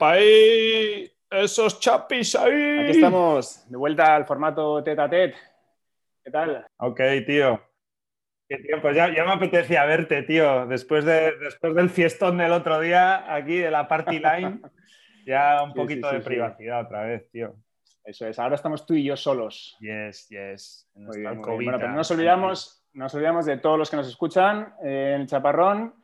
¡Apaí! ¡Esos chapis ahí! Aquí estamos, de vuelta al formato tete a tete. ¿Qué tal? Ok, tío. Qué tiempo. Ya, ya me apetecía verte, tío. Después, de, después del fiestón del otro día, aquí de la party line, ya un Sí, poquito sí, de sí, privacidad otra vez, tío. Eso es, ahora estamos tú y yo solos. Yes, yes. Muy nuestra bien, muy bien. alcobita. Bueno, pero no nos olvidamos, no nos olvidamos de todos los que nos escuchan eh, en el Chaparrón.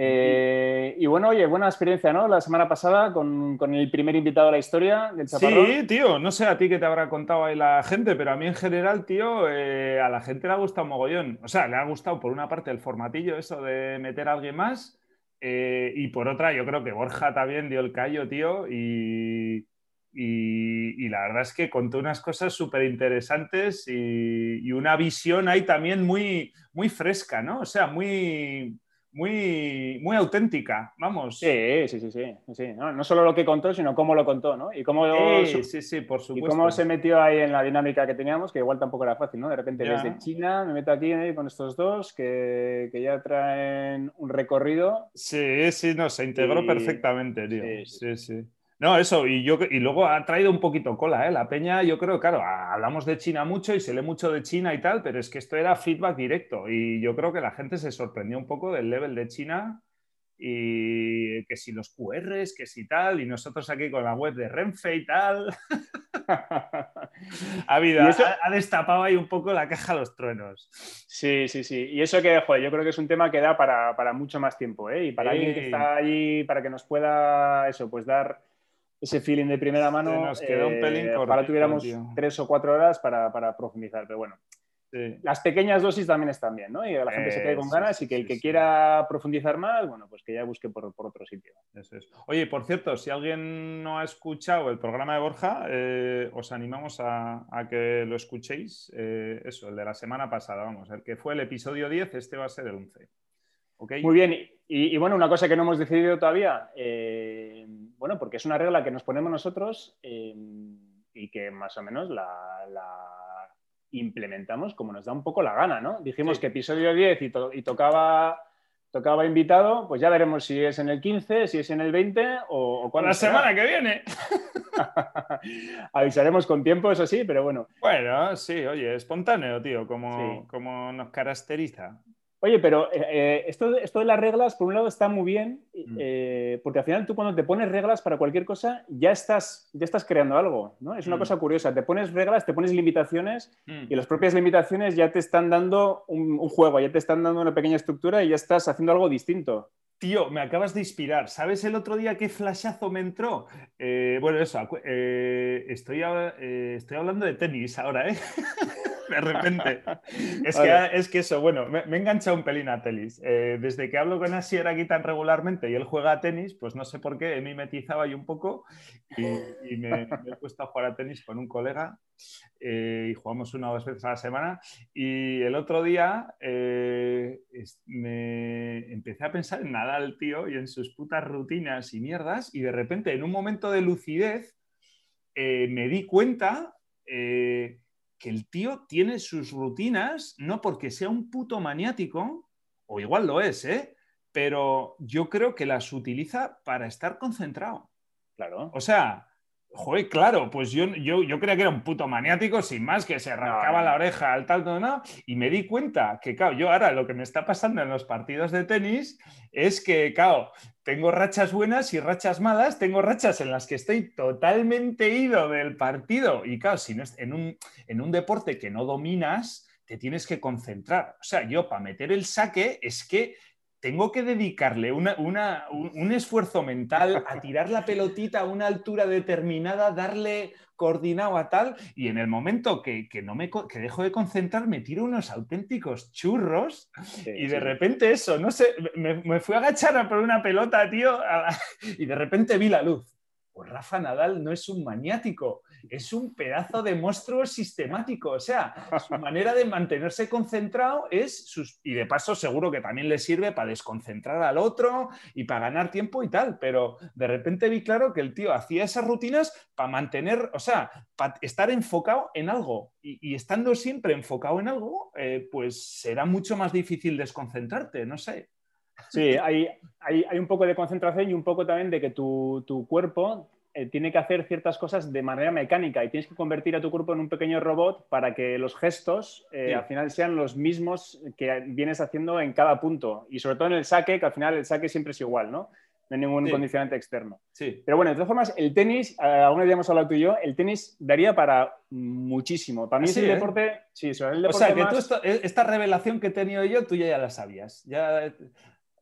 Eh, y bueno, oye, buena experiencia, ¿no? La semana pasada con, con el primer invitado a la historia del Chaparrón. Sí, tío, no sé a ti qué te habrá contado ahí la gente, pero a mí en general, tío, eh, a la gente le ha gustado mogollón. O sea, le ha gustado por una parte el formatillo, eso de meter a alguien más, eh, y por otra, yo creo que Borja también dio el callo, tío, y, y- y la verdad es que contó unas cosas súper interesantes y, y una visión ahí también muy, muy fresca, ¿no? O sea, muy, muy, muy auténtica, vamos. Sí, sí, sí, sí. sí. No, no solo lo que contó, sino cómo lo contó, ¿no? Y cómo, Sí, sí, sí, por y supuesto. cómo se metió ahí en la dinámica que teníamos, que igual tampoco era fácil, ¿no? De repente Ya. desde China me meto aquí eh, con estos dos que, que ya traen un recorrido. Sí, sí, no, se integró Y- perfectamente, tío. sí, Sí, sí. No, eso, y, yo, y luego ha traído un poquito cola, ¿eh? La peña, yo creo, claro, hablamos de China mucho y se lee mucho de China y tal, pero es que esto era feedback directo y yo creo que la gente se sorprendió un poco del level de China y que si los QRs, que si tal, y nosotros aquí con la web de Renfe y tal, ha, habido, eso- ha, ha destapado ahí un poco la caja a los truenos. Sí, sí, sí. Y eso que, joder, yo creo que es un tema que da para, para mucho más tiempo, ¿eh? Y para Sí. alguien que está allí, para que nos pueda, eso, pues dar ese feeling de primera mano. nos queda un pelín eh, cortito, Ojalá tuviéramos tío. tres o cuatro horas para, para profundizar, pero bueno. Sí. Las pequeñas dosis también están bien, ¿no? Y la gente se Eh, quede con ganas sí, y que el que sí. quiera profundizar más, bueno, pues que ya busque por, por otro sitio. Eso es. Oye, por cierto, si alguien no ha escuchado el programa de Borja, eh, os animamos a, a que lo escuchéis. Eh, eso, el de la semana pasada, vamos, el que fue el episodio 10, este va a ser el 11. Muy bien, y, y bueno, una cosa que no hemos decidido todavía, eh, bueno, porque es una regla que nos ponemos nosotros eh, y que más o menos la, la implementamos como nos da un poco la gana, ¿no? Dijimos Sí. que episodio 10 y, to- y tocaba, tocaba invitado, pues ya veremos si es en el 15, si es en el 20 o, o cuándo la será. semana que viene. Avisaremos con tiempo, eso sí, pero bueno. Bueno, sí, oye, espontáneo, tío, como, Sí. como nos caracteriza. Oye, pero eh, eh, esto, de- esto de las reglas, por un lado, está muy bien, Mm. eh, porque al final tú cuando te pones reglas para cualquier cosa, ya estás, ya estás creando algo, ¿no? Es una Mm. cosa curiosa, te pones reglas, te pones limitaciones Mm. y las propias limitaciones ya te están dando un, un juego, ya te están dando una pequeña estructura y ya estás haciendo algo distinto. Tío, me acabas de inspirar. ¿Sabes el otro día qué flashazo me entró? Eh, bueno, eso, eh, estoy, eh, estoy hablando de tenis ahora, ¿eh? de repente. Es que, es que eso, bueno, me, me he enganchado un pelín a tenis. Eh, desde que hablo con Asier aquí tan regularmente y él juega a tenis, pues no sé por qué he mimetizado ahí un poco y, y me, me he puesto a jugar a tenis con un colega eh, y jugamos una o dos veces a la semana. Y el otro día eh, es- me empecé a pensar en Nadal, tío, y en sus putas rutinas y mierdas, y de repente, en un momento de lucidez, me di cuenta eh, que el tío tiene sus rutinas, no porque sea un puto maniático, o igual lo es, ¿eh? Pero yo creo que las utiliza para estar concentrado. Claro. O sea, joder, claro, pues yo, yo, yo creía que era un puto maniático sin más, que se arrancaba la oreja al tal, no, no, y me di cuenta que, claro, yo ahora lo que me está pasando en los partidos de tenis es que, claro, tengo rachas buenas y rachas malas, tengo rachas en las que estoy totalmente ido del partido. Y, claro, si no es en un, en un deporte que no dominas, te tienes que concentrar. O sea, yo para meter el saque es que tengo que dedicarle una- una- un, un esfuerzo mental a tirar la pelotita a una altura determinada, darle coordinado a tal, y en el momento que, que no me, que dejo de concentrar, me tiro unos auténticos churros Sí, y de sí. repente eso, no sé, me, me fui a agachar a por una pelota, tío, la- y de repente vi la luz. Pues Rafa Nadal no es un maniático, es un pedazo de monstruo sistemático. O sea, su manera de mantenerse concentrado es sus. Y de paso, seguro que también le sirve para desconcentrar al otro y para ganar tiempo y tal. Pero de repente vi claro que el tío hacía esas rutinas para mantener, o sea, para estar enfocado en algo. Y, y estando siempre enfocado en algo, eh, pues será mucho más difícil desconcentrarte, no sé. Sí, hay, hay, un poco de concentración y un poco también de que tu, tu cuerpo eh, tiene que hacer ciertas cosas de manera mecánica y tienes que convertir a tu cuerpo en un pequeño robot para que los gestos eh, al final sean los mismos que vienes haciendo en cada punto. Y sobre todo en el saque, que al final el saque siempre es igual, ¿no? No hay ningún condicionante externo. Sí. Pero bueno, de todas formas, el tenis, eh, alguna vez hemos hablado tú y yo, el tenis daría para muchísimo. Para mí es el deporte. Sí, el deporte. O sea, que tú esta, revelación que he tenido yo, tú ya, la sabías. Ya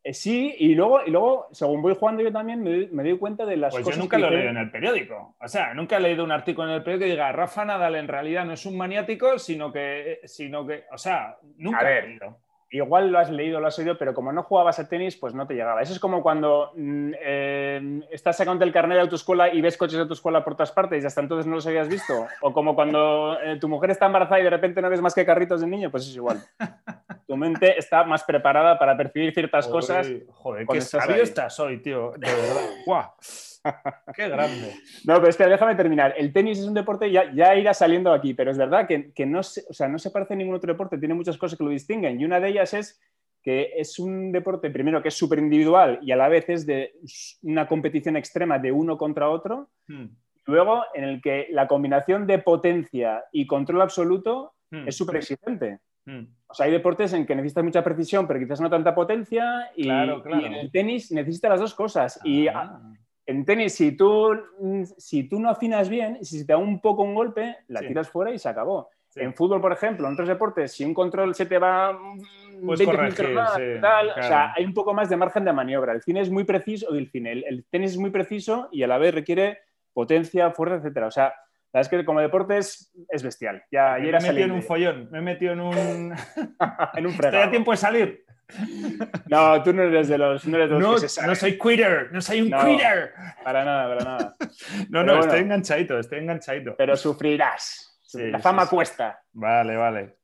eh, sí, y luego, y luego, según voy jugando yo también, me, doy cuenta de las pues cosas. Yo nunca lo he leído en el periódico. O sea, nunca he leído un artículo en el periódico que diga Rafa Nadal en realidad no es un maniático, sino que, sino que o sea, nunca he leído. Igual lo has leído, lo has oído, pero como no jugabas a tenis, pues no te llegaba. Eso es como cuando mm, eh, estás sacando el carnet de autoescuela y ves coches de autoescuela por todas partes y hasta entonces no los habías visto. O como cuando eh, tu mujer está embarazada y de repente no ves más que carritos de niño, pues es igual. tu mente está más preparada para percibir ciertas cosas. Joder, qué sabio estás hoy, tío. De verdad. ¡Guau! ¡Qué grande! No, pero espera, déjame terminar. El tenis es un deporte, ya, ya irá saliendo aquí, pero es verdad que, no, se, o sea, no se parece a ningún otro deporte, tiene muchas cosas que lo distinguen. Y una de ellas es que es un deporte, primero, que es súper individual y a la vez es de una competición extrema de uno contra otro. Hmm. Luego, en el que la combinación de potencia y control absoluto hmm. es súper exigente. Hmm. O sea, hay deportes en que necesitas mucha precisión, pero quizás no tanta potencia. Y, en el tenis necesita las dos cosas. Y ah. en tenis, si tú, si tú no afinas bien, si te da un poco un golpe, la tiras fuera y se acabó. En fútbol, por ejemplo, en otros deportes, si un control se te va pues corregir, tal, o sea, hay un poco más de margen de maniobra. El cine es muy preciso, el cine, el, tenis es muy preciso y a la vez requiere potencia, fuerza, etcétera. O sea, la verdad es que como deporte es, bestial. Ya, me he metido en un follón, me he metido en un. en un fregado. Estoy a tiempo de salir. No, tú no eres de los, no, eres de los que se No soy quitter, no soy un quitter. Para nada, para nada. No, no, estoy enganchadito, estoy enganchadito. Pero sufrirás. la fama cuesta. Vale, vale.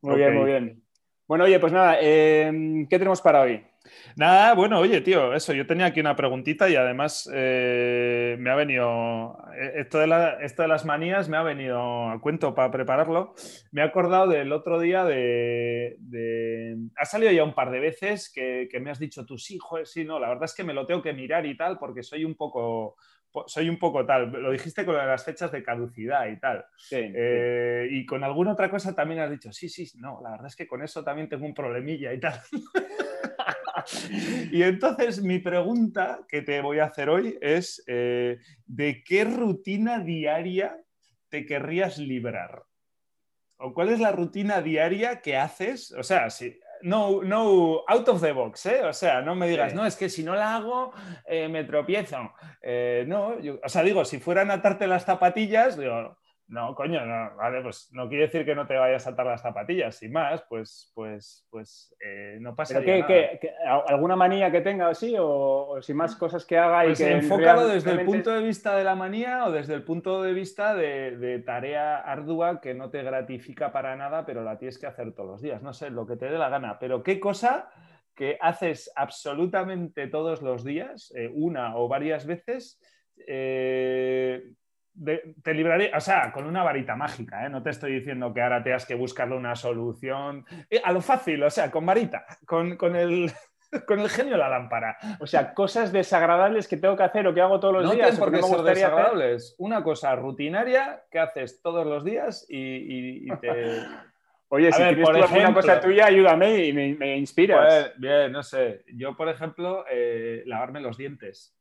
Muy bien, muy bien. Bueno, oye, pues nada, eh, ¿qué tenemos para hoy? Nada, bueno, oye, tío, eso, yo tenía aquí una preguntita y además eh, me ha venido, eh, esto de, las manías me ha venido a cuento para prepararlo. Me he acordado del otro día de, Ha salido ya un par de veces que, me has dicho sí, joder, sí, no, la verdad es que me lo tengo que mirar y tal porque soy un poco... Soy un poco tal, lo dijiste con las fechas de caducidad y tal. Eh, y con alguna otra cosa también has dicho, sí, sí, no, la verdad es que con eso también tengo un problemilla y tal. y entonces mi pregunta que te voy a hacer hoy es, eh, ¿de qué rutina diaria te querrías librar? ¿O cuál es la rutina diaria que haces? O sea, si, no, no, out of the box, ¿eh? O sea, no me digas, no, es que si no la hago, eh, me tropiezo. no, o sea, digo, si fueran a atarte las zapatillas, digo, no, coño, no, vale, pues no quiere decir que no te vayas a saltar las zapatillas, sin más, pues, pues, pues eh, no pasa nada. Qué, alguna manía que tenga así o, sin más cosas que haga? Pues y que enfócalo desde el punto de vista de la manía o desde el punto de vista de, tarea ardua que no te gratifica para nada, pero la tienes que hacer todos los días. No sé, lo que te dé la gana, pero qué cosa que haces absolutamente todos los días, eh, una o varias veces, eh, te libraría, o sea, con una varita mágica, ¿eh? no te estoy diciendo que ahora tengas que buscarle una solución eh, a lo fácil, o sea, con varita, con, el, con el genio de la lámpara. O sea, cosas desagradables que tengo que hacer o que hago todos los no días. porque son desagradables. Una cosa rutinaria que haces todos los días y, te. Oye, si tienes por alguna cosa tuya, ayúdame y me, inspiras. Pues, bien, no sé. Yo, por ejemplo, eh, lavarme los dientes.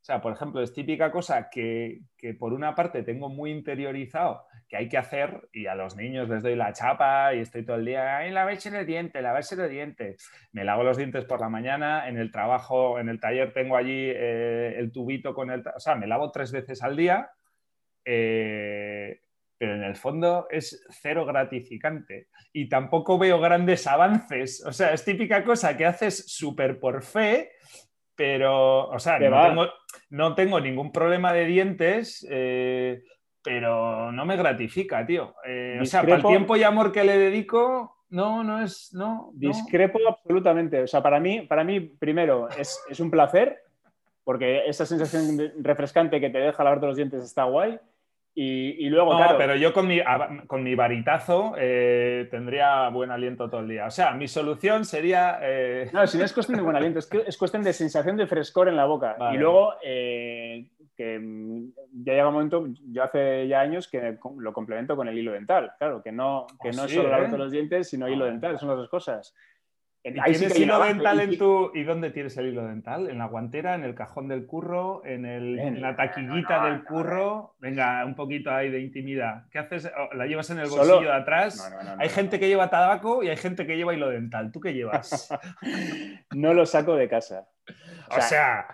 O sea, por ejemplo, es típica cosa que, por una parte tengo muy interiorizado que hay que hacer y a los niños les doy la chapa y estoy todo el día, ay, lavarse los dientes, lavarse los dientes. Me lavo los dientes por la mañana, en el trabajo, en el taller tengo allí eh, el tubito con el... O sea, me lavo tres veces al día, eh, pero en el fondo es cero gratificante y tampoco veo grandes avances. O sea, es típica cosa que haces súper por fe pero, o sea, no tengo, ningún problema de dientes, eh, pero no me gratifica, tío. Eh, o sea, para el tiempo y amor que le dedico, no, no es, no. Discrepo absolutamente. O sea, para mí, para mí primero, es, un placer, porque esa sensación refrescante que te deja lavarte los dientes está guay. Y, luego, no, claro. pero yo con mi, con mi varitazo eh, tendría buen aliento todo el día. O sea, mi solución sería. Eh, no, si no es cuestión de buen aliento, es, que es cuestión de sensación de frescor en la boca. Y luego, eh, que ya llega un momento, yo hace ya años que lo complemento con el hilo dental. Claro, que no, que oh, no es solo la los dientes, sino hilo dental, son las dos cosas. ¿Y tienes hilo dental en tu... ¿Y dónde tienes el hilo dental? ¿En la guantera? ¿En el cajón del curro? ¿En, el, en la taquillita del curro? Venga, un poquito ahí de intimidad. ¿Qué haces? Oh, ¿La llevas en el bolsillo de atrás? hay gente que lleva tabaco y hay gente que lleva hilo dental. ¿Tú qué llevas? no lo saco de casa. o sea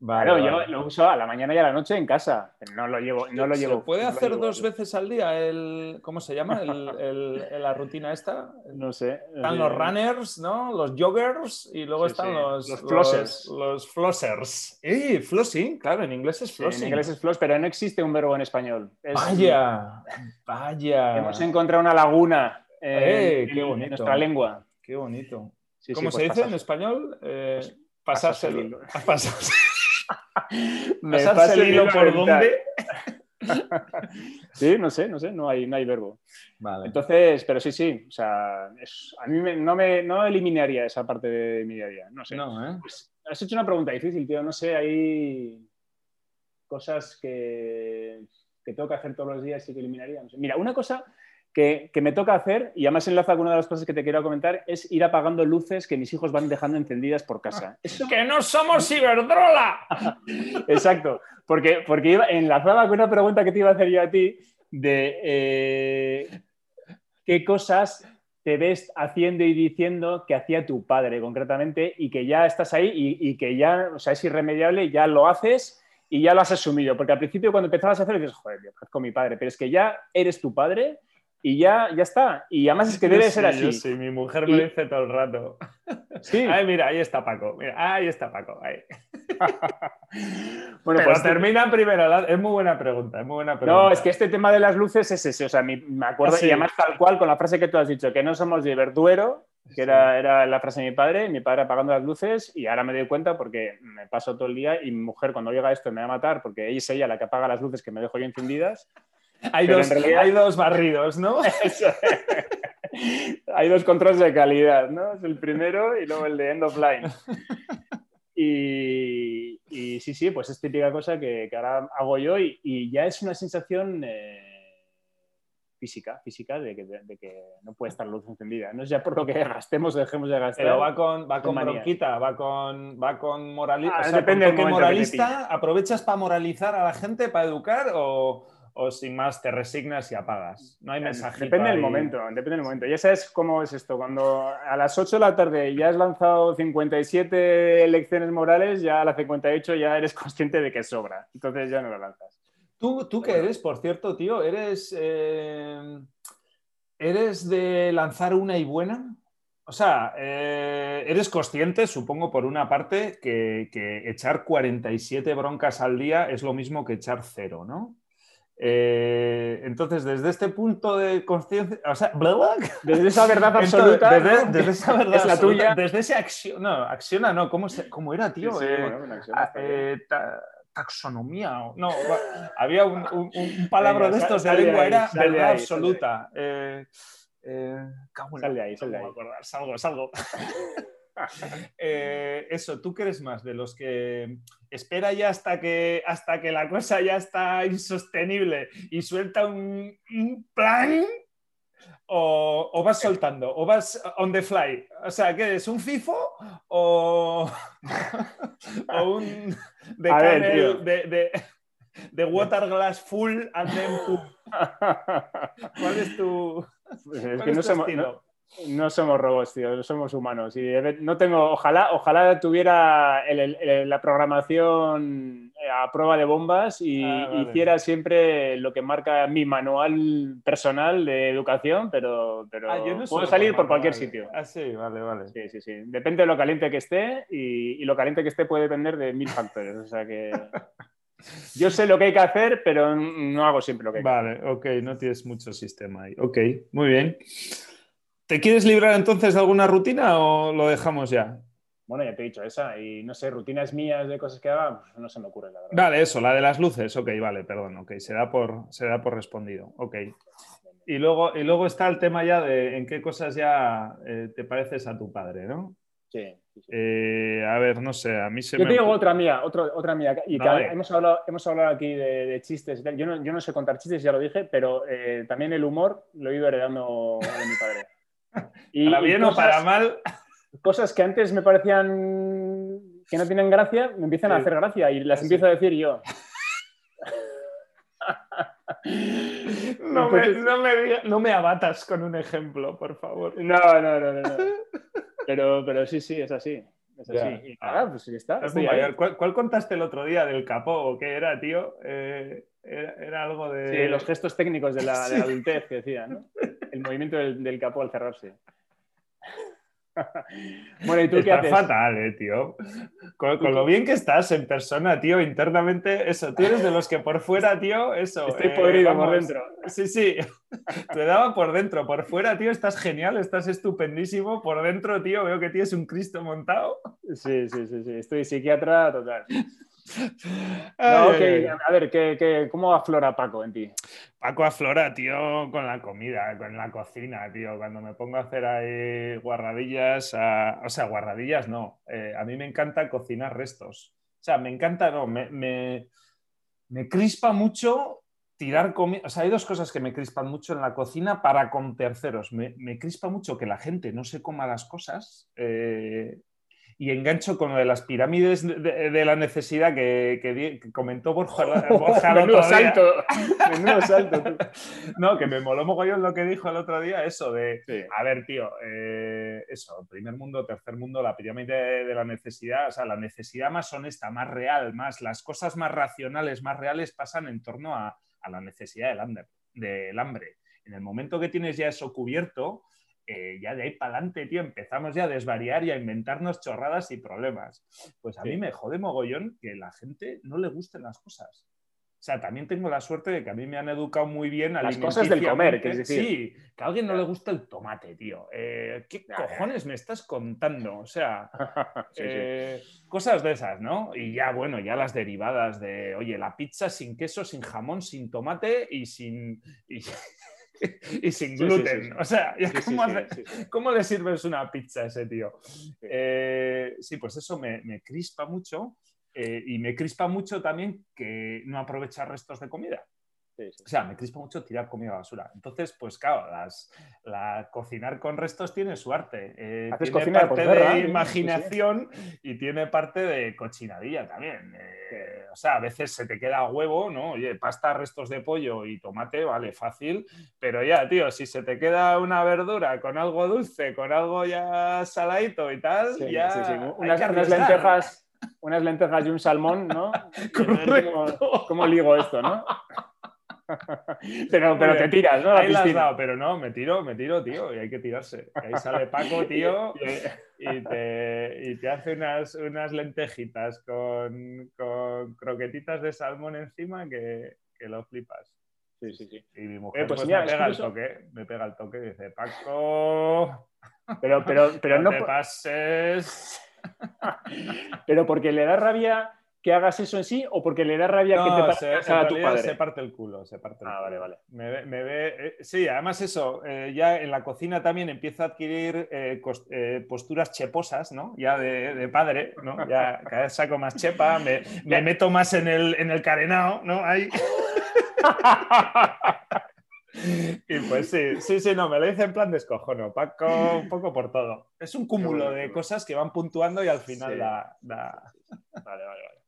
Vale, yo lo uso a la mañana y a la noche en casa. No lo llevo. No lo llevo puede hacer dos veces al día el. ¿Cómo se llama? El, la rutina esta. No sé. Están los runners, ¿no? Los joggers y luego están Los, los flossers. Los, flossers. ¡Eh! Flossing, claro, en inglés es flossing. en inglés es floss, pero no existe un verbo en español. Vaya, vaya. Hemos encontrado una laguna eh, qué bonito. en nuestra lengua. Qué bonito. ¿Cómo se pues dice en español? Eh, pues pasarse, el, pasarse. Me pasa el hilo por dónde. sí, no sé, no sé, no hay, no hay verbo. Vale. Entonces, pero sí, sí, o sea, a mí no, me, no eliminaría esa parte de mi día a día, no sé. No, ¿eh? pues, has hecho una pregunta difícil, tío, no sé, hay cosas que, que tengo que hacer todos los días y que eliminaría. Mira, una cosa que, me toca hacer, y además enlaza con una de las cosas que te quiero comentar, es ir apagando luces que mis hijos van dejando encendidas por casa. ¡Que no somos ciberdrola! Exacto, porque, porque iba, enlazaba con una pregunta que te iba a hacer yo a ti de eh, qué cosas te ves haciendo y diciendo que hacía tu padre concretamente y que ya estás ahí y, que ya, o sea, es irremediable, ya lo haces y ya lo has asumido. Porque al principio cuando empezabas a hacer dices, joder, yo con mi padre, pero es que ya eres tu padre y ya, ya está. Y además es que debe ser así. Sí, mi mujer me dice todo el rato. Sí. Ay, mira, ahí está Paco. Mira, ahí está Paco. Ahí. bueno, pues termina primero. Es muy buena pregunta, es muy buena pregunta. No, es que este tema de las luces es ese. O sea, me acuerdo, ah, y además tal cual con la frase que tú has dicho, que no somos de verduero, que era, era, la frase de mi padre, mi padre apagando las luces, y ahora me doy cuenta porque me paso todo el día y mi mujer cuando llega esto me va a matar porque ella es ella la que apaga las luces que me dejo yo encendidas. Hay dos, hay dos barridos, ¿no? hay dos controles de calidad, ¿no? Es el primero y luego el de end of line. Y, sí, sí, pues es típica cosa que, ahora hago yo y, ya es una sensación eh, física, física de que, no puede estar luz encendida. No es ya por lo que gastemos o dejemos de gastar. Pero va con, va con bronquita, va con, va con moralista. Ah, depende moralista, ¿aprovechas para moralizar a la gente, para educar o o sin más te resignas y apagas. No hay mensaje. Depende del momento, depende del momento. Ya sabes cómo es esto. Cuando a las 8 de la tarde ya has lanzado 57 lecciones morales, ya a las 58 ya eres consciente de que sobra. Entonces ya no lo lanzas. ¿Tú, tú qué eres, por cierto, tío? ¿Eres, eh, ¿Eres de lanzar una y buena? O sea, eh, eres consciente, supongo, por una parte, que, que, echar 47 broncas al día es lo mismo que echar cero, ¿no? Eh, entonces, desde este punto de conciencia, o sea, desde esa verdad absoluta, desde, esa verdad es la tuya, desde ese acción, no, acciona, no, ¿cómo, cómo era, tío? Eh, ah, eh, taxonomía, no, había un, un, palabra de estos de lengua, era verdad absoluta. sal de ahí, sal de ahí. Salgo, salgo. Eh, eso, ¿tú crees más de los que espera ya hasta que, hasta que la cosa ya está insostenible y suelta un, plan? O, vas soltando? ¿O vas on the fly? O sea, ¿qué es? ¿Un FIFO? ¿O, un de, de, water glass full and then ¿Cuál es tu, pues es que no, estilo? No somos robots, tío, no somos humanos. Y no tengo, ojalá, ojalá tuviera la programación eh, a prueba de bombas y ah, hiciera siempre lo que marca mi manual personal de educación, pero, pero ah, puedo salir por cualquier sitio. Ah, sí, vale, vale. Sí, sí, sí. Depende de lo caliente que esté y, lo caliente que esté puede depender de mil factores. O sea que. Yo sé lo que hay que hacer, pero no hago siempre lo que hay que hacer. Vale, ok, no tienes mucho sistema ahí. Ok, muy bien. ¿Te quieres librar entonces de alguna rutina o lo dejamos ya? Bueno, ya te he dicho esa. Y no sé, rutinas mías de cosas que haga, pues no se me ocurre, la verdad. Vale, eso, la de las luces. Ok, vale, perdón. Ok, se da por, se da por respondido. Ok. Y luego, y luego está el tema ya de en qué cosas ya eh, te pareces a tu padre, ¿no? Sí. sí, sí. Eh, a ver, no sé, a mí se Yo me... te digo otra mía, otra, otra mía. Y que Vale. hemos, hablado, hemos hablado aquí de, de chistes y tal. Yo no, yo no sé contar chistes, ya lo dije, pero eh, también el humor lo he ido heredando de mi padre. Y, Para y bien o para mal, cosas que antes me parecían que no tienen gracia, me empiezan a Sí. hacer gracia y las Sí. empiezo a decir yo. no me, no, me diga- no me abatas con un ejemplo, por favor. No, no, no, no. no. Pero, pero sí, sí, es así. Es así. Ya. Y nada, pues ya está. Mayor. ¿Cuál, cuál contaste el otro día del capó o qué era, tío? Eh, era, era algo de... Sí, los gestos técnicos de la, de la Sí. adultez que decía, ¿no? El movimiento del, del capó al cerrarse. bueno, ¿y tú qué haces? fatal, eh, tío. Con, con lo bien que estás en persona, tío, internamente, eso, tú eres de los que por fuera, tío, eso. Estoy eh, podrido por dentro. Sí, sí. Te daba por dentro. Por fuera, tío, estás genial, estás estupendísimo. Por dentro, tío, veo que tienes un Cristo montado. Sí, sí, sí, sí. Estoy psiquiatra total. No, a ver, ¿qué, qué- cómo aflora Paco en ti? Paco aflora, tío, con la comida, con la cocina, tío. Cuando me pongo a hacer ahí guarradillas, a- o sea, guarradillas no. Eh, a mí me encanta cocinar restos. O sea, me encanta, no, me, me, me crispa mucho tirar comida. O sea, hay dos cosas que me crispan mucho en la cocina para con terceros. Me, me crispa mucho que la gente no se coma las cosas. eh, y engancho con lo de las pirámides de, la necesidad que, que comentó Borja, Borja Menudo salto. Menudo salto. tú. No, que me moló mogollón lo que dijo el otro día, eso de, Sí. a ver, tío, eh, eso, primer mundo, tercer mundo, la pirámide de la necesidad, o sea, la necesidad más honesta, más real, más las cosas más racionales, más reales pasan en torno a, a la necesidad del hambre, del hambre. En el momento que tienes ya eso cubierto, eh, ya de ahí para adelante, tío, empezamos ya a desvariar y a inventarnos chorradas y problemas. Pues a Sí. mí me jode mogollón que la gente no le gusten las cosas. O sea, también tengo la suerte de que a mí me han educado muy bien Las cosas del comer, alimenticiamente. quieres decir. Sí, que a alguien no le gusta el tomate, tío. Eh, ¿Qué cojones me estás contando? O sea, Sí, sí. eh, cosas de esas, ¿no? Y ya, bueno, ya las derivadas de, oye, la pizza sin queso, sin jamón, sin tomate y sin, y, y sin sí, gluten. sí, sí. O sea, ¿cómo, hace- cómo le sirves una pizza a ese tío? Eh, sí, pues eso me, me crispa mucho. eh, y me crispa mucho también que no aprovechar restos de comida. Sí, sí. O sea, me crispa mucho tirar comida basura. Entonces, pues claro, las, la, cocinar con restos tiene su arte. Eh, tiene cocina de parte de ¿eh? imaginación y tiene parte de cochinadilla también. Eh, o sea, a veces se te queda huevo, ¿no? Oye, pasta, restos de pollo y tomate, vale, fácil. Pero ya, tío, si se te queda una verdura con algo dulce, con algo ya saladito y tal, Sí, ya. sí, sí. hay Unas, unas lentejas, unas lentejas y un salmón, ¿no? ¿Cómo, cómo ligo esto, no? pero, pero te tiras, ¿no? La Ahí la has piscina. dado, pero no, me tiro, me tiro, tío, y hay que tirarse. Ahí sale Paco, tío, y te, y te hace unas, unas lentejitas con, con croquetitas de salmón encima que, que lo flipas. Sí, sí, sí. Y mi mujer Eh, pues pues, mira, me pega el toque, me pega el toque y dice, Paco, Pero, pero, pero no, no, te pases. pero porque le da rabia que hagas eso en sí o porque le da rabia que te No, pases se, a tu padre. se parte el culo, se parte el Ah, culo. vale, vale. Me ve, me ve- eh, sí, además eso, eh, ya en la cocina también empiezo a adquirir eh, posturas cheposas, ¿no? Ya de, de padre, ¿no? Ya cada vez saco más chepa, me, me meto más en el, en el carenao, ¿no? Ahí. Y pues sí, sí, sí, no, me lo dice en plan descojono, Paco, un poco por todo. Es un cúmulo de cosas que van puntuando y al final Sí. da- da, Vale, vale, vale.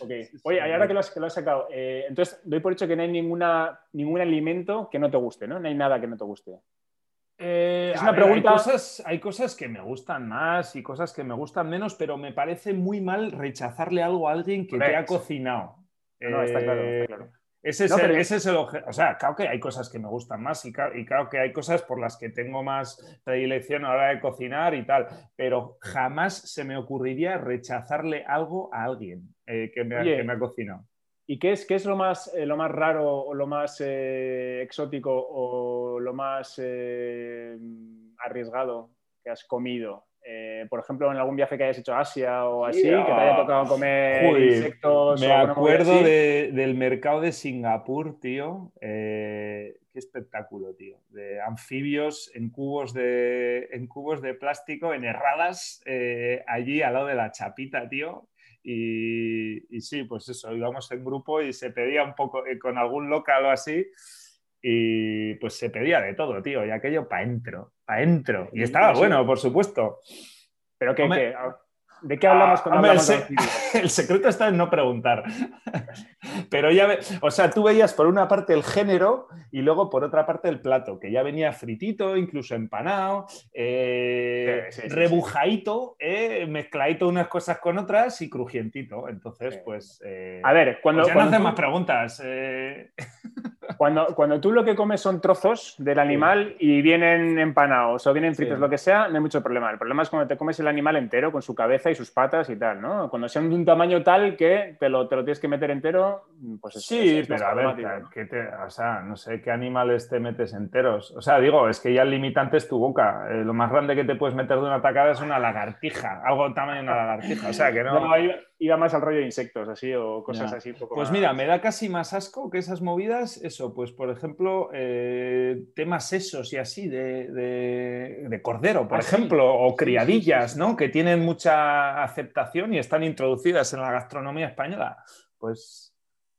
Ok. Oye, ahora que lo has, que lo has sacado, eh, entonces doy por hecho que no hay ninguna, ningún alimento que no te guste, ¿no? No hay nada que no te guste. Eh, Es una ver, pregunta- Hay cosas, hay cosas que me gustan más y cosas que me gustan menos, pero me parece muy mal rechazarle algo a alguien que te ha cocinado. No, está claro, Eh, está claro. Ese es, No, el, pero- ese es el obje- O sea, claro que hay cosas que me gustan más y claro, y claro que hay cosas por las que tengo más predilección a la hora de cocinar y tal, pero jamás se me ocurriría rechazarle algo a alguien eh, que, me, ha- Oye. que me ha cocinado. ¿Y qué es, qué es lo, más, eh, lo más raro o lo más eh, exótico o lo más eh, arriesgado que has comido Eh, por ejemplo, en algún viaje que hayas hecho a Asia o así, que te haya tocado comer insectos. Me acuerdo del mercado de Singapur, tío. Eh, qué espectáculo, tío. De anfibios en cubos de, en cubos de plástico, en herradas, eh, allí al lado de la chapita, tío. Y, y, sí, pues eso, íbamos en grupo y se pedía un poco, con algún local o así, y pues se pedía de todo, tío, y aquello para adentro, para adentro. Y estaba bueno, por supuesto. Pero que, ¿De qué hablamos ah, cuando hablamos el, el, secreto está en no preguntar. Pero ya, o sea, tú veías por una parte el género y luego por otra parte el plato, que ya venía fritito, incluso empanado, eh, rebujadito, eh, mezcladito unas cosas con otras y crujientito. Entonces, pues. Eh, a ver, cuando. Pues ya no hacen más preguntas. Cuando, cuando tú lo que comes son trozos del animal y vienen empanados o vienen fritos, lo que sea, no hay mucho problema. El problema es cuando te comes el animal entero con su cabeza y sus patas y tal, ¿no? Cuando sean de un tamaño tal que te lo, te lo tienes que meter entero, pues Sí, pero a ver, o sea, no sé qué animales te metes enteros. O sea, digo, es que ya el limitante es tu boca. Eh, lo más grande que te puedes meter de una tacada es una lagartija, algo tamaño de una lagartija. O sea, que no. no iba, más al rollo de insectos, así, o cosas así. pues mira, me da casi más asco que esas movidas, eso, pues por ejemplo, eh, temas esos y así de, de, cordero, por ah, ejemplo, o criadillas, ¿no? Que tienen mucha aceptación y están introducidas en la gastronomía española. Pues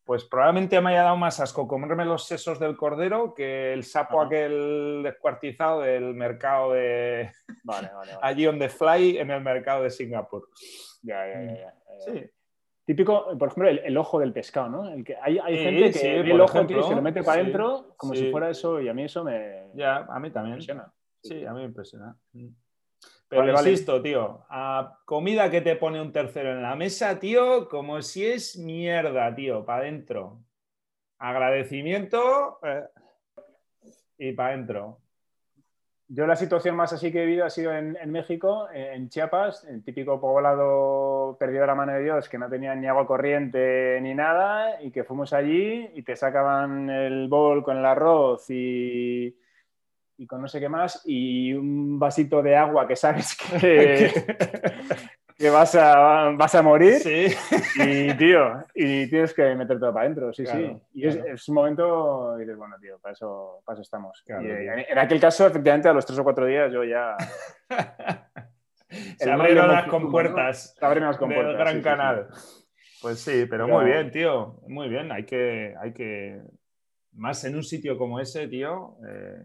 pues probablemente me haya dado más asco comerme los sesos del cordero que el sapo aquel descuartizado del mercado de... Allí on the fly en el mercado de Singapur. Ya, ya, ya. Sí. Típico, por ejemplo, el, ojo del pescado, ¿no? El que hay, hay gente que el ojo ejemplo, se lo mete para adentro como si fuera eso y a mí eso me... Ya, a mí también. Impresiona. Sí, a mí me impresiona. Mm. Pero insisto, tío, a comida que te pone un tercero en la mesa, tío, como si es mierda, tío, para adentro. Agradecimiento eh, y para adentro. Yo la situación más así que he vivido ha sido en, México, en Chiapas, el típico poblado perdido a la mano de Dios, que no tenía ni agua corriente ni nada, y que fuimos allí y te sacaban el bol con el arroz y, y con no sé qué más, y un vasito de agua que sabes que, que vas, a, vas a morir. Sí. Y, tío, y tienes que meter todo para adentro, sí, sí. Y es, un momento, y dices, bueno, tío, para eso, para eso estamos. en aquel caso, efectivamente, a los tres o cuatro días yo ya... Se abrieron las compuertas. Se abrieron las compuertas. Del Gran Canal. Pues sí, pero muy bien, tío. Muy bien. Hay que, hay que. Más en un sitio como ese, tío. Eh,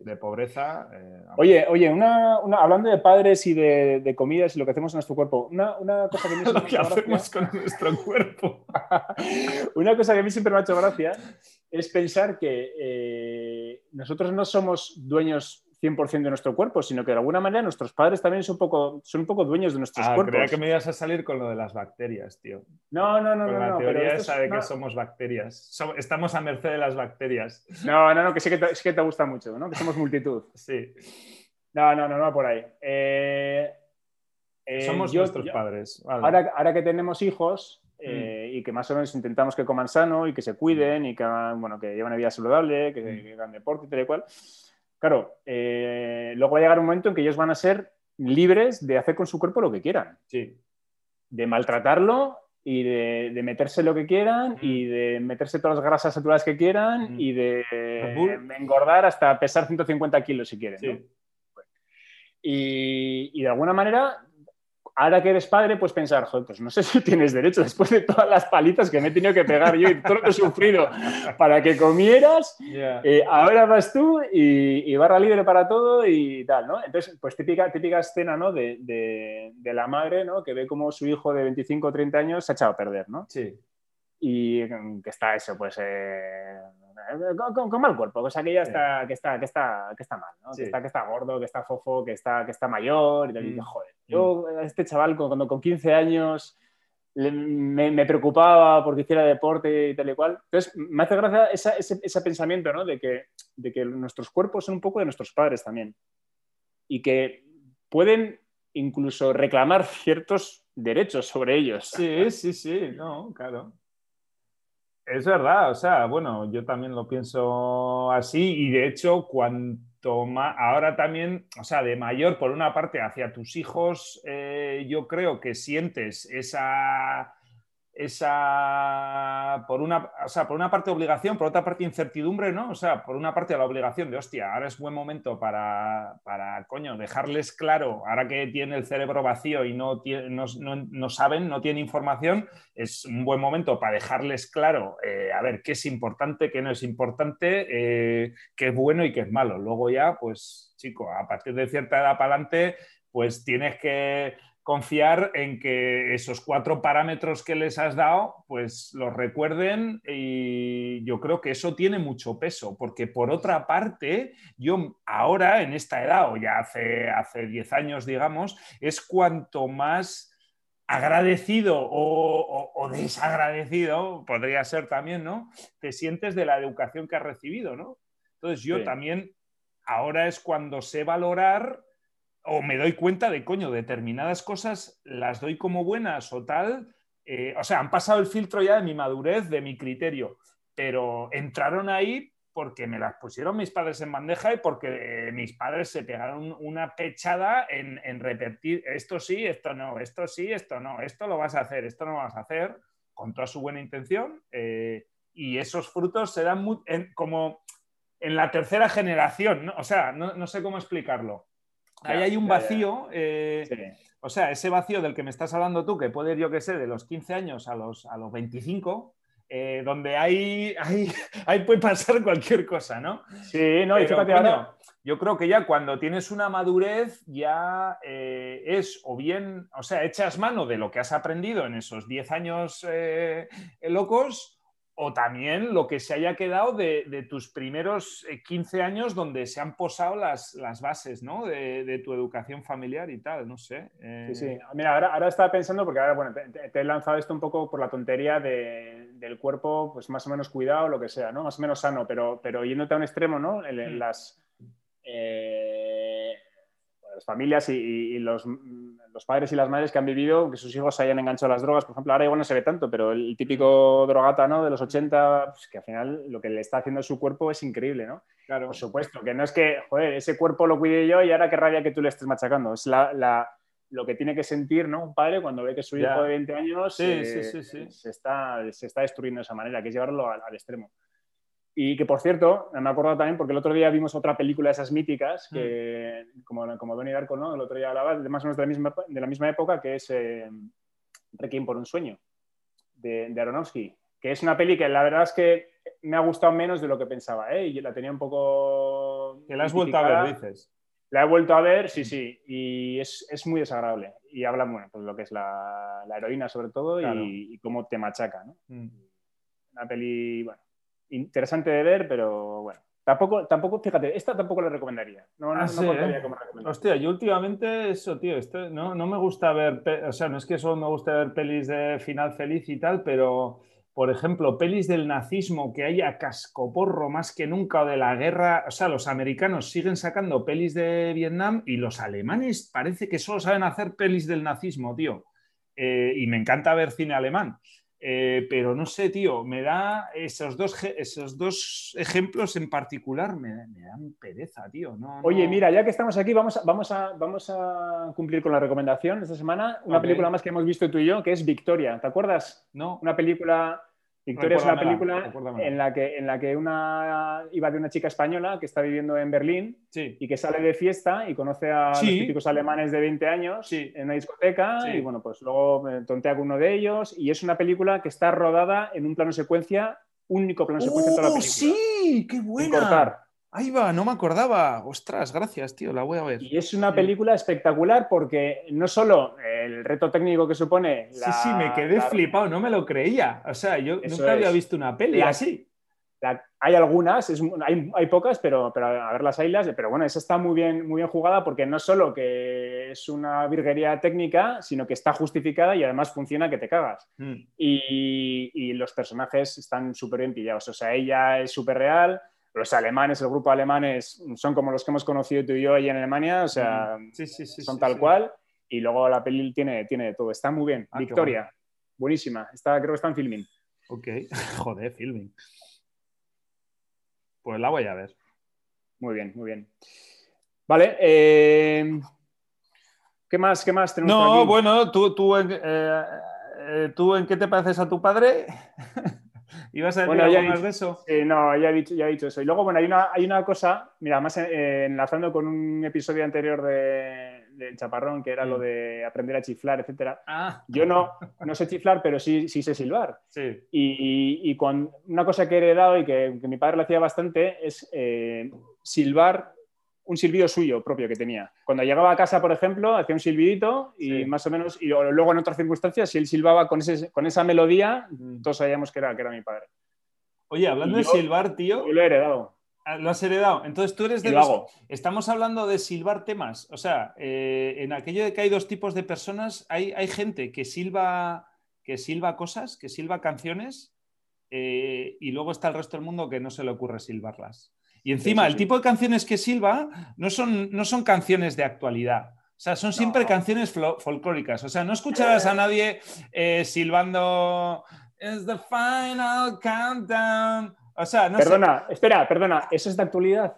de pobreza. Eh, oye, oye, una, hablando de padres y de, comidas y lo que hacemos en nuestro cuerpo, una, cosa que a mí siempre me con nuestro cuerpo. una cosa que a mí siempre me ha hecho gracia es pensar que eh, nosotros no somos dueños 100% de nuestro cuerpo, sino que de alguna manera nuestros padres también son un poco, son un poco dueños de nuestros ah, cuerpos. Creía que me ibas a salir con lo de las bacterias, tío. No, no, no. no, la teoría esa de que somos bacterias. estamos a merced de las bacterias. No, no, no, que sí que te, que te gusta mucho, ¿no? Que somos multitud. sí. No, no, no, no, por ahí. Eh, eh, somos nuestros padres. Ahora, ahora que tenemos hijos, eh, mm. y que más o menos intentamos que coman sano y que se cuiden y que, bueno, que lleven una vida saludable, que, mm. que hagan deporte y tal y cual. Claro, eh, luego va a llegar un momento en que ellos van a ser libres de hacer con su cuerpo lo que quieran. Sí. De maltratarlo y de, meterse lo que quieran y de meterse todas las grasas saturadas que quieran y de engordar hasta pesar 150 kilos si quieren. Sí. y, de alguna manera ahora que eres padre, pues pensar, joder, pues no sé si tienes derecho, después de todas las palitas que me he tenido que pegar yo y todo lo que he sufrido para que comieras, eh, ahora vas tú y, barra libre para todo y tal, ¿no? Entonces, pues típica, típica escena, ¿no? De, la madre, ¿no? Que ve como su hijo de 25 o 30 años se ha echado a perder, ¿no? Sí. Y que está eso, pues... Eh, con, mal cuerpo, cosa que ya está, que está, que está, que está mal, ¿no? Que, está, que está gordo, que está fofo, que está, que está mayor, y te mm. joder, yo, mm. este chaval, cuando con 15 años me, preocupaba porque hiciera deporte y tal y cual. Entonces, me hace gracia ese, ese, pensamiento, ¿no? De que, de que nuestros cuerpos son un poco de nuestros padres también. Y que pueden incluso reclamar ciertos derechos sobre ellos. Sí, sí, sí, no, claro. Es verdad, o sea, bueno, yo también lo pienso así y de hecho, cuanto más, ahora también, o sea, de mayor, por una parte, hacia tus hijos, eh, yo creo que sientes esa esa, por una, o sea, por una parte obligación, por otra parte incertidumbre, ¿no? O sea, por una parte la obligación de, hostia, ahora es buen momento para, para coño, dejarles claro, ahora que tiene el cerebro vacío y no, no, no, saben, no tienen información, es un buen momento para dejarles claro, eh, a ver, qué es importante, qué no es importante, eh, qué es bueno y qué es malo. Luego ya, pues, chico, a partir de cierta edad para adelante, pues tienes que confiar en que esos cuatro parámetros que les has dado, pues los recuerden y yo creo que eso tiene mucho peso, porque por otra parte, yo ahora en esta edad, o ya hace, hace 10 años, digamos, es cuanto más agradecido o, desagradecido, podría ser también, ¿no? Te sientes de la educación que has recibido, ¿no? Entonces yo también, ahora es cuando sé valorar o me doy cuenta de, coño, determinadas cosas las doy como buenas o tal. Eh, o sea, han pasado el filtro ya de mi madurez, de mi criterio, pero entraron ahí porque me las pusieron mis padres en bandeja y porque eh, mis padres se pegaron una pechada en, repetir esto sí, esto no, esto sí, esto no, esto lo vas a hacer, esto no lo vas a hacer, con toda su buena intención. Eh, y esos frutos se dan como en la tercera generación, o sea, no sé cómo explicarlo Ahí hay un vacío, eh, o sea, ese vacío del que me estás hablando tú, que puede ir, yo que sé, de los 15 años a los, a los 25, eh, donde ahí, ahí, puede pasar cualquier cosa, ¿no? Sí, no, y fíjate Yo creo que ya cuando tienes una madurez ya eh, es o bien, o sea, echas mano de lo que has aprendido en esos 10 años locos o también lo que se haya quedado de, tus primeros 15 eh, años donde se han posado las, las bases ¿no? de, tu educación familiar y tal, no sé. Sí, sí. Eh. Mira, ahora, ahora, estaba pensando, porque ahora, bueno, te, he lanzado esto un poco por la tontería del cuerpo, pues más o menos cuidado, lo que sea, ¿no? Más o menos sano, pero, pero yéndote a un extremo, ¿no? En, mm. las... Eh, las familias y, los, los, padres y las madres que han vivido que sus hijos se hayan enganchado a las drogas, por ejemplo, ahora igual no se ve tanto, pero el típico drogata ¿no? de los 80, pues, que al final lo que le está haciendo a su cuerpo es increíble, ¿no? Claro. Por supuesto, que no es que, joder, ese cuerpo lo cuide yo y ahora qué rabia que tú le estés machacando. Es la, lo que tiene que sentir ¿no? un padre cuando ve que su hijo de 20 años eh, se, está, se está destruyendo de esa manera, que es llevarlo al extremo. Y que, por cierto, me he acordado también porque el otro día vimos otra película de esas míticas, que, mm. como, como Donnie Darko, ¿no? El otro día hablaba de más o menos de la misma, de la misma época, que es eh, Requiem por un sueño, de, de, Aronofsky, que es una peli que la verdad es que me ha gustado menos de lo que pensaba, ¿eh? Y la tenía un poco... ¿Que la has vuelto a ver, dices? La he vuelto a ver, sí, sí, y es, es muy desagradable. Y habla, bueno, pues lo que es la, la heroína sobre todo y, cómo te machaca, ¿no? Mm. Una peli, bueno, interesante de ver, pero bueno. Tampoco, tampoco, fíjate, esta tampoco la recomendaría. No, no, ah, ¿eh? Hostia, yo últimamente eso, tío, esto, no, no me gusta ver, o sea, no es que solo me guste ver pelis de final feliz y tal, pero, por ejemplo, pelis del nazismo que haya cascoporro más que nunca o de la guerra, o sea, los americanos siguen sacando pelis de Vietnam y los alemanes parece que solo saben hacer pelis del nazismo, tío. Eh, y me encanta ver cine alemán. Eh, pero no sé, tío, me da esos dos, esos dos ejemplos en particular, me, dan pereza, tío. Oye, mira, ya que estamos aquí, vamos a, vamos, a, vamos a cumplir con la recomendación esta semana. Una película más que hemos visto tú y yo, que es Victoria. ¿Te acuerdas? No. Una película Victoria es una película en la, que, en la que una iba de una chica española que está viviendo en Berlín y que sale de fiesta y conoce a los típicos alemanes de 20 años en una discoteca y bueno, pues luego tontea con uno de ellos y es una película que está rodada en un plano secuencia, único plano secuencia en toda la ¡Oh, película. ¡Sí! ¡Qué buena! Ahí va, no me acordaba. Ostras, gracias, tío, la voy a ver. Y es una película espectacular porque no solo el reto técnico que supone. sí, sí, me quedé flipado, no me lo creía. O sea, yo nunca había visto una peli así. hay algunas, hay, pocas, pero, pero a ver las haylas. Pero bueno, esa está muy bien, muy bien jugada porque no solo que es una virguería técnica, sino que está justificada y además funciona que te cagas. Mm. Y, y, los personajes están súper bien pillados. O sea, ella es súper real los alemanes, el grupo alemanes, son como los que hemos conocido tú y yo ahí en Alemania, o sea, son tal cual. Y luego la peli tiene, tiene de todo. Está muy bien. Ah, Victoria, buenísima. Está, creo que está en filming. Ok, joder, filming. Pues la voy a ver. Muy bien, muy bien. Vale. eh, ¿Qué más? ¿Qué más tenemos No, aquí? bueno, tú, tú, en, eh, eh, ¿tú en qué te pareces a tu padre? ¿Ibas a decir Bueno, algo más dicho- de eso? Sí, no, ya he, dicho, ya he dicho eso. Y luego, bueno, hay una, hay una cosa, mira, más eh, enlazando con un episodio anterior de, del Chaparrón, que era Mm. lo de aprender a chiflar, etcétera. Ah, Yo no, no sé chiflar, pero sí, sí sé silbar. sí. Y, y con una cosa que he heredado y que, que mi padre lo hacía bastante es eh, silbar un silbido suyo propio que tenía. Cuando llegaba a casa, por ejemplo, hacía un silbidito y Sí. más o menos, y luego en otras circunstancias, si él silbaba con, ese, con esa melodía, Mm. todos sabíamos que era, que era mi padre. Oye, hablando de silbar, tío, Yo lo he heredado. Ah, lo has heredado. Entonces tú eres de lo los... hago. Estamos hablando de silbar temas. O sea, eh, en aquello de que hay dos tipos de personas, hay, hay gente que silba, que silba cosas, que silba canciones, eh, y luego está el resto del mundo que no se le ocurre silbarlas. Y encima, sí, el sí. tipo de canciones que silba no son, no son canciones de actualidad. O sea, son siempre No. canciones folclóricas. O sea, no escucharás a nadie eh, silbando It's the final countdown. O sea, no sé. Perdona, espera, perdona, ¿eso es de actualidad?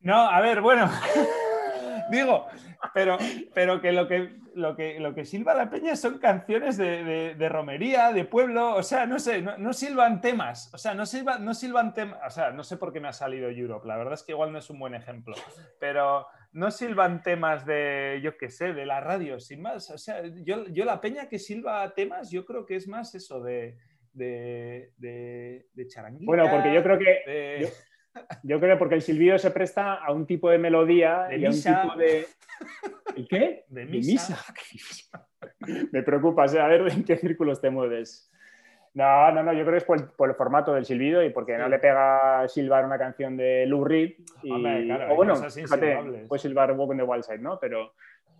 No, a ver, bueno. Digo, pero, pero que lo que lo que lo que silba la peña son canciones de, de- de romería, de pueblo, o sea, no sé, no, no silban temas, o sea, no silban, no silban temas, o sea, no sé por qué me ha salido Europe, la verdad es que igual no es un buen ejemplo, pero no silban temas de, yo qué sé, de la radio, sin más, o sea, yo, yo la peña que silba temas, yo creo que es más eso de, de, de, Bueno, porque yo creo que de- yo- yo creo porque el silbido se presta a un tipo de melodía De y a un misa. tipo de ¿El qué? de misa. Me preocupa, o sea, a ver en qué círculos te mueves. No, no, no, yo creo que es por el, por el formato del silbido y porque Sí. no le pega silbar una canción de Lou Reed. Y, Hombre, claro, o bueno, fíjate, puedes silbar Walk on the Wild Side, ¿no? Pero,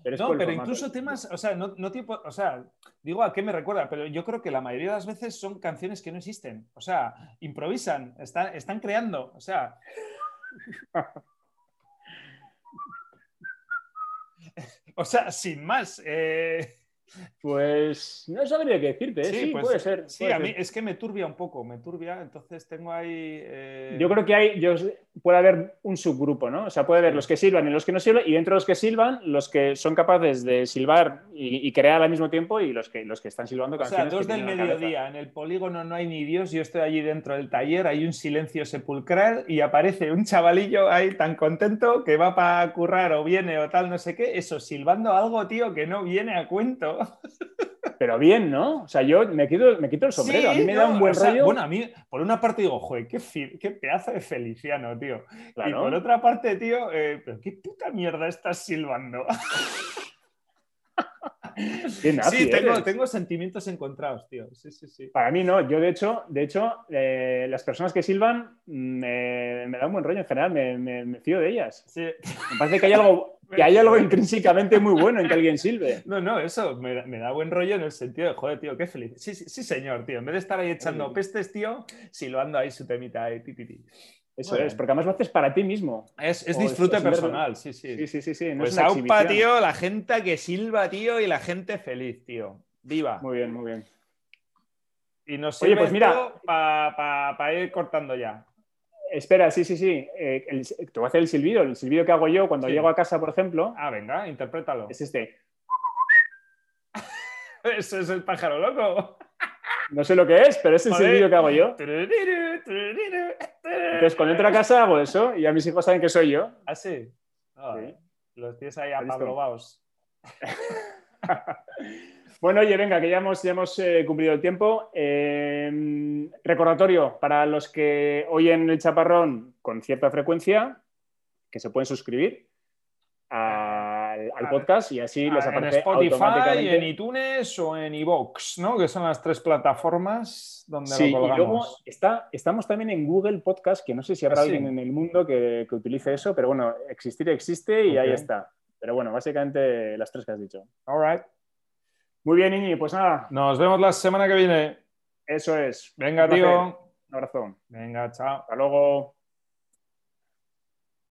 pero No, pero incluso temas, o sea, no, no tipo, o sea, digo a qué me recuerda, pero yo creo que la mayoría de las veces son canciones que no existen. O sea, improvisan, están, están creando, o sea. o sea, sin más. eh, Pues no sabría qué decirte, ¿eh? sí, pues, puede ser. Sí, a mí es que me turbia un poco, me turbia, entonces tengo ahí. eh, Yo creo que hay, yo, puede haber un subgrupo, ¿no? O sea, puede haber los que silban y los que no silban, y dentro de los que silban, los que son capaces de silbar y, y crear al mismo tiempo, y los que, los que están silbando O sea, canciones. dos del mediodía, en el polígono no hay ni Dios, yo estoy allí dentro del taller, hay un silencio sepulcral y aparece un chavalillo ahí tan contento que va para currar o viene o tal, no sé qué, eso, silbando algo, tío, que no viene a cuento. Pero bien, ¿no? O sea, yo me quito, me quito el sombrero. a mí me da un buen o sea, rollo. Bueno, a mí, por una parte digo, joder, qué, qué pedazo de feliciano, tío. Y por otra parte, tío, eh, pero qué puta mierda estás silbando. Qué nazi sí, tengo, tengo sentimientos encontrados, tío. Sí, sí, sí. Para mí no. Yo, de hecho, de hecho eh, las personas que silban me, me da un buen rollo en general. Me, me- me fío de ellas. Sí. Me parece que hay algo, que hay algo intrínsecamente muy bueno en que alguien silbe. No, no, eso me, da- buen rollo en el sentido de, joder, tío, qué feliz. Sí, sí, sí, señor, tío. En vez de estar ahí echando pestes, tío, silbando ahí su temita ahí, ti, ti, ti. Eso es, porque además lo haces para ti mismo. Es, es disfrute es- es personal, sí, sí. Sí, sí, sí, sí. No pues aupa, tío, la gente que silba, tío, y la gente feliz, tío. Viva. Muy bien, muy bien. Y nos Oye, sirve pues mira- para ir cortando ya. Espera, sí, sí, sí. Eh, el- te voy a hacer el silbido. El silbido que hago yo cuando Sí. llego a casa, por ejemplo, Ah, venga, interprétalo. es este. Eso es el pájaro loco. No sé lo que es, pero es el silbido que hago yo. Entonces, cuando entro a casa hago eso y ya mis hijos saben que soy yo. Ah, sí. Ah, Sí. Los tienes ahí apablobados. Bueno, oye, venga, que ya hemos, ya hemos eh, cumplido el tiempo. Eh, recordatorio para los que oyen el chaparrón con cierta frecuencia, que se pueden suscribir al, al podcast y así les Ah, en aparece Spotify, automáticamente. en iTunes o en iVoox, ¿no? Que son las tres plataformas donde Sí, lo y colgamos. luego está, estamos también en Google Podcast, que no sé si habrá Ah, sí. alguien en el mundo que, que utilice eso, pero bueno, existir existe y ahí está. Pero bueno, básicamente las tres que has dicho. All right. Muy bien, Iñi, pues nada, Nos vemos la semana que viene. eso es. Venga, tío. Un abrazo. Venga, chao. Hasta luego.